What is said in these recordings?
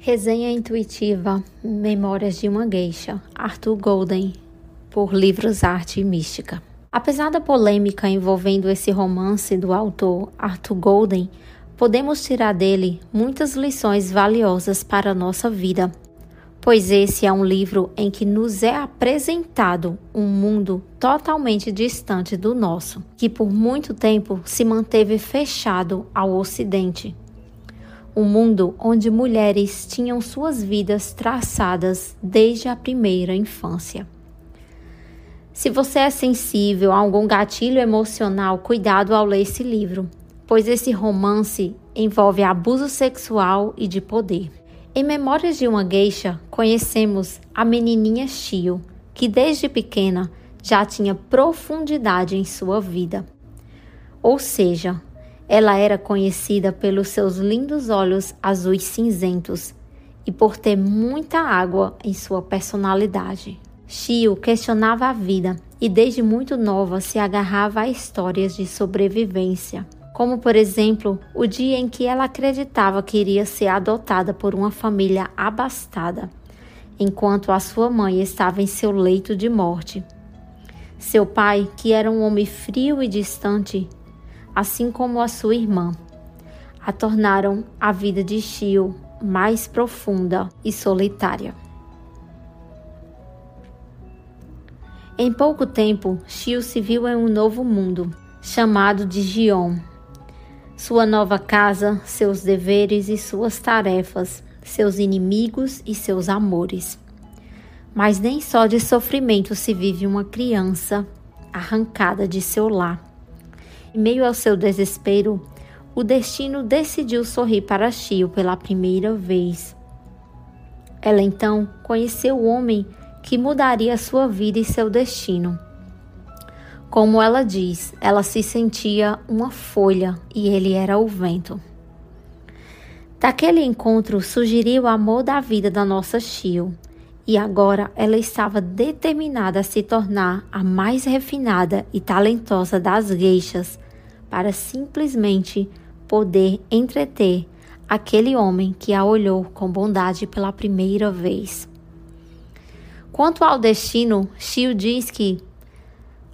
Resenha intuitiva Memórias de uma Geisha, Arthur Golden, por Livros Arte e Mística. Apesar da polêmica envolvendo esse romance do autor Arthur Golden, podemos tirar dele muitas lições valiosas para a nossa vida, pois esse é um livro em que nos é apresentado um mundo totalmente distante do nosso, que por muito tempo se manteve fechado ao Ocidente um mundo onde mulheres tinham suas vidas traçadas desde a primeira infância. Se você é sensível a algum gatilho emocional, cuidado ao ler esse livro, pois esse romance envolve abuso sexual e de poder. Em Memórias de uma Geisha, conhecemos a menininha Shio, que desde pequena já tinha profundidade em sua vida. Ou seja, ela era conhecida pelos seus lindos olhos azuis cinzentos e por ter muita água em sua personalidade. Shio questionava a vida e desde muito nova se agarrava a histórias de sobrevivência, como por exemplo o dia em que ela acreditava que iria ser adotada por uma família abastada, enquanto a sua mãe estava em seu leito de morte. Seu pai, que era um homem frio e distante, assim como a sua irmã, a tornaram a vida de Shio mais profunda e solitária. Em pouco tempo, Shio se viu em um novo mundo, chamado de Gion. Sua nova casa, seus deveres e suas tarefas, seus inimigos e seus amores. Mas nem só de sofrimento se vive uma criança arrancada de seu lar. Em meio ao seu desespero, o destino decidiu sorrir para Shio pela primeira vez. Ela então conheceu o homem que mudaria sua vida e seu destino. Como ela diz, ela se sentia uma folha e ele era o vento. Daquele encontro surgiria o amor da vida da nossa Shio, e agora ela estava determinada a se tornar a mais refinada e talentosa das geixas para simplesmente poder entreter aquele homem que a olhou com bondade pela primeira vez. Quanto ao destino, Shio diz que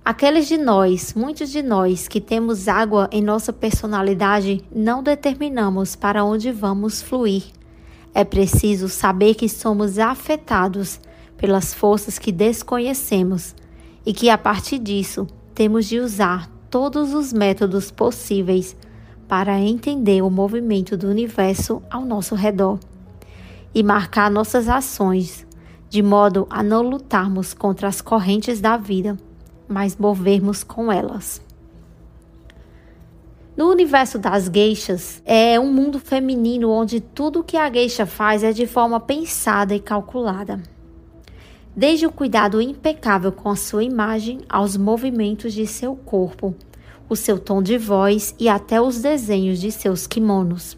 aqueles de nós, muitos de nós que temos água em nossa personalidade, não determinamos para onde vamos fluir é preciso saber que somos afetados pelas forças que desconhecemos e que a partir disso temos de usar todos os métodos possíveis para entender o movimento do universo ao nosso redor e marcar nossas ações de modo a não lutarmos contra as correntes da vida, mas movermos com elas. No universo das geixas, é um mundo feminino onde tudo que a geisha faz é de forma pensada e calculada. Desde o cuidado impecável com a sua imagem aos movimentos de seu corpo, o seu tom de voz e até os desenhos de seus kimonos.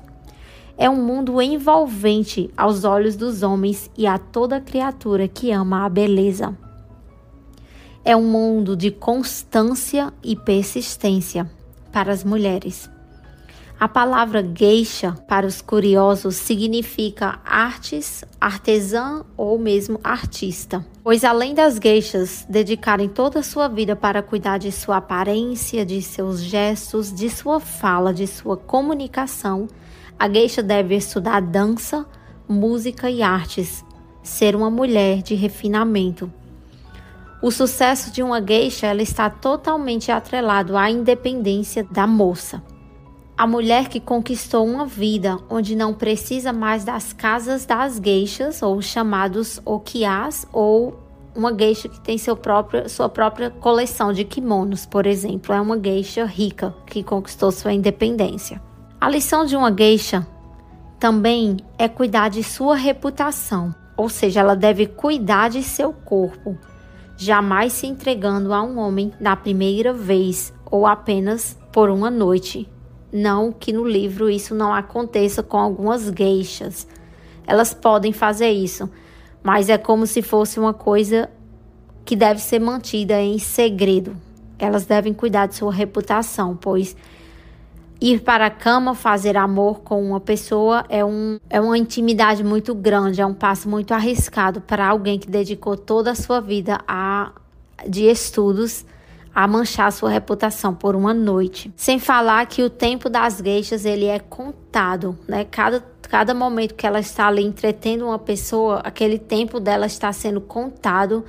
É um mundo envolvente aos olhos dos homens e a toda criatura que ama a beleza. É um mundo de constância e persistência para as mulheres. A palavra geisha para os curiosos significa artes, artesã ou mesmo artista. Pois além das geishas dedicarem toda a sua vida para cuidar de sua aparência, de seus gestos, de sua fala, de sua comunicação, a geisha deve estudar dança, música e artes, ser uma mulher de refinamento, o sucesso de uma geisha ela está totalmente atrelado à independência da moça. A mulher que conquistou uma vida onde não precisa mais das casas das geishas, ou chamados okiás, ou uma geisha que tem seu próprio, sua própria coleção de kimonos, por exemplo, é uma geisha rica que conquistou sua independência. A lição de uma geisha também é cuidar de sua reputação, ou seja, ela deve cuidar de seu corpo, jamais se entregando a um homem na primeira vez ou apenas por uma noite. Não que no livro isso não aconteça com algumas geixas. Elas podem fazer isso, mas é como se fosse uma coisa que deve ser mantida em segredo. Elas devem cuidar de sua reputação, pois Ir para a cama, fazer amor com uma pessoa é, um, é uma intimidade muito grande, é um passo muito arriscado para alguém que dedicou toda a sua vida a, de estudos a manchar sua reputação por uma noite. Sem falar que o tempo das geixas ele é contado, né? Cada, cada momento que ela está ali entretendo uma pessoa, aquele tempo dela está sendo contado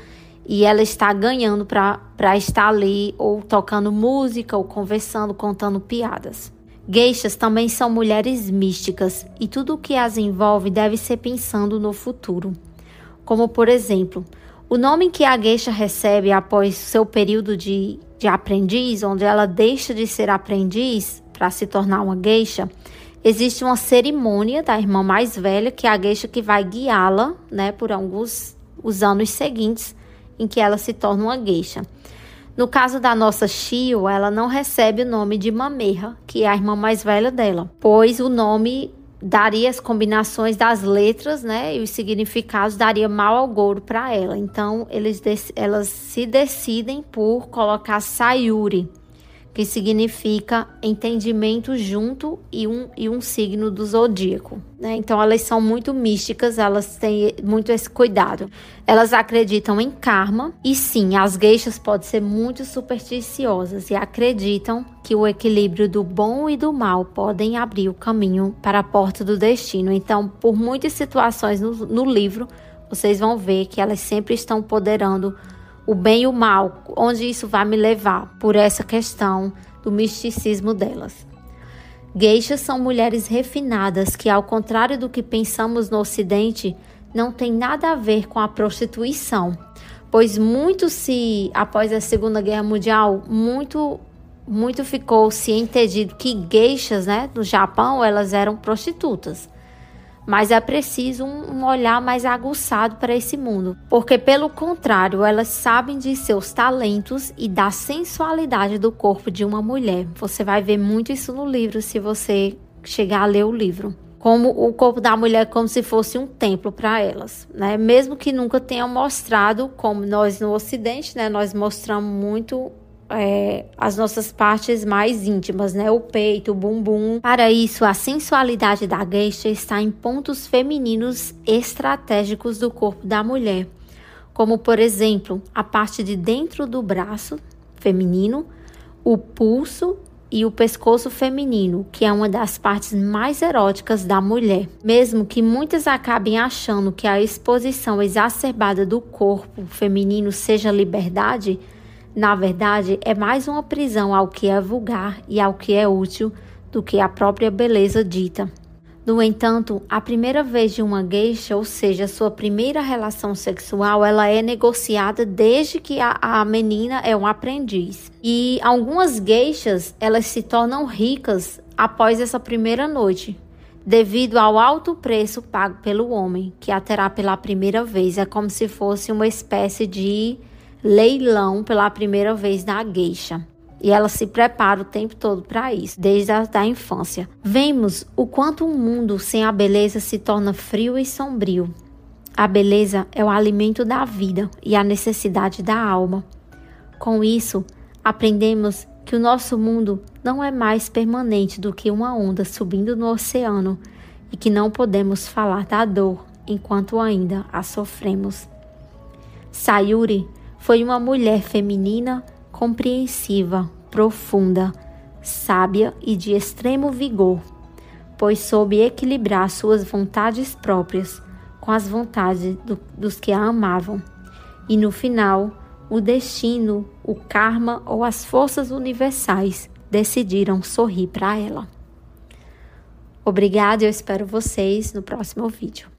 e ela está ganhando para estar ali ou tocando música ou conversando, contando piadas. Geixas também são mulheres místicas e tudo o que as envolve deve ser pensando no futuro. Como, por exemplo, o nome que a geisha recebe após seu período de, de aprendiz, onde ela deixa de ser aprendiz para se tornar uma geisha, existe uma cerimônia da irmã mais velha, que é a geisha que vai guiá-la né, por alguns os anos seguintes em que ela se torna uma geisha. No caso da nossa Shio, ela não recebe o nome de Mamerra, que é a irmã mais velha dela, pois o nome daria as combinações das letras, né, e os significados daria mal ao gouro para ela. Então, eles elas se decidem por colocar Sayuri, que significa entendimento junto e um, e um signo do zodíaco. Né? Então, elas são muito místicas, elas têm muito esse cuidado. Elas acreditam em karma, e sim, as geixas podem ser muito supersticiosas e acreditam que o equilíbrio do bom e do mal podem abrir o caminho para a porta do destino. Então, por muitas situações no, no livro, vocês vão ver que elas sempre estão poderando o bem e o mal, onde isso vai me levar por essa questão do misticismo delas. Geixas são mulheres refinadas que, ao contrário do que pensamos no Ocidente, não tem nada a ver com a prostituição, pois muito se, após a Segunda Guerra Mundial, muito muito ficou se entendido que geixas, né, no Japão, elas eram prostitutas mas é preciso um, olhar mais aguçado para esse mundo, porque pelo contrário, elas sabem de seus talentos e da sensualidade do corpo de uma mulher. Você vai ver muito isso no livro se você chegar a ler o livro. Como o corpo da mulher como se fosse um templo para elas, né? Mesmo que nunca tenham mostrado, como nós no Ocidente, né? Nós mostramos muito é, as nossas partes mais íntimas, né? O peito, o bumbum. Para isso, a sensualidade da geisha está em pontos femininos estratégicos do corpo da mulher, como por exemplo, a parte de dentro do braço feminino, o pulso e o pescoço feminino, que é uma das partes mais eróticas da mulher. Mesmo que muitas acabem achando que a exposição exacerbada do corpo feminino seja liberdade, na verdade, é mais uma prisão ao que é vulgar e ao que é útil do que a própria beleza dita. No entanto, a primeira vez de uma geisha, ou seja, sua primeira relação sexual, ela é negociada desde que a, a menina é um aprendiz. E algumas geishas, elas se tornam ricas após essa primeira noite, devido ao alto preço pago pelo homem, que a terá pela primeira vez. É como se fosse uma espécie de leilão pela primeira vez na geisha. E ela se prepara o tempo todo para isso, desde a da infância. Vemos o quanto um mundo sem a beleza se torna frio e sombrio. A beleza é o alimento da vida e a necessidade da alma. Com isso, aprendemos que o nosso mundo não é mais permanente do que uma onda subindo no oceano e que não podemos falar da dor enquanto ainda a sofremos. Sayuri foi uma mulher feminina, compreensiva, profunda, sábia e de extremo vigor, pois soube equilibrar suas vontades próprias com as vontades do, dos que a amavam. E no final, o destino, o karma ou as forças universais decidiram sorrir para ela. Obrigada, eu espero vocês no próximo vídeo.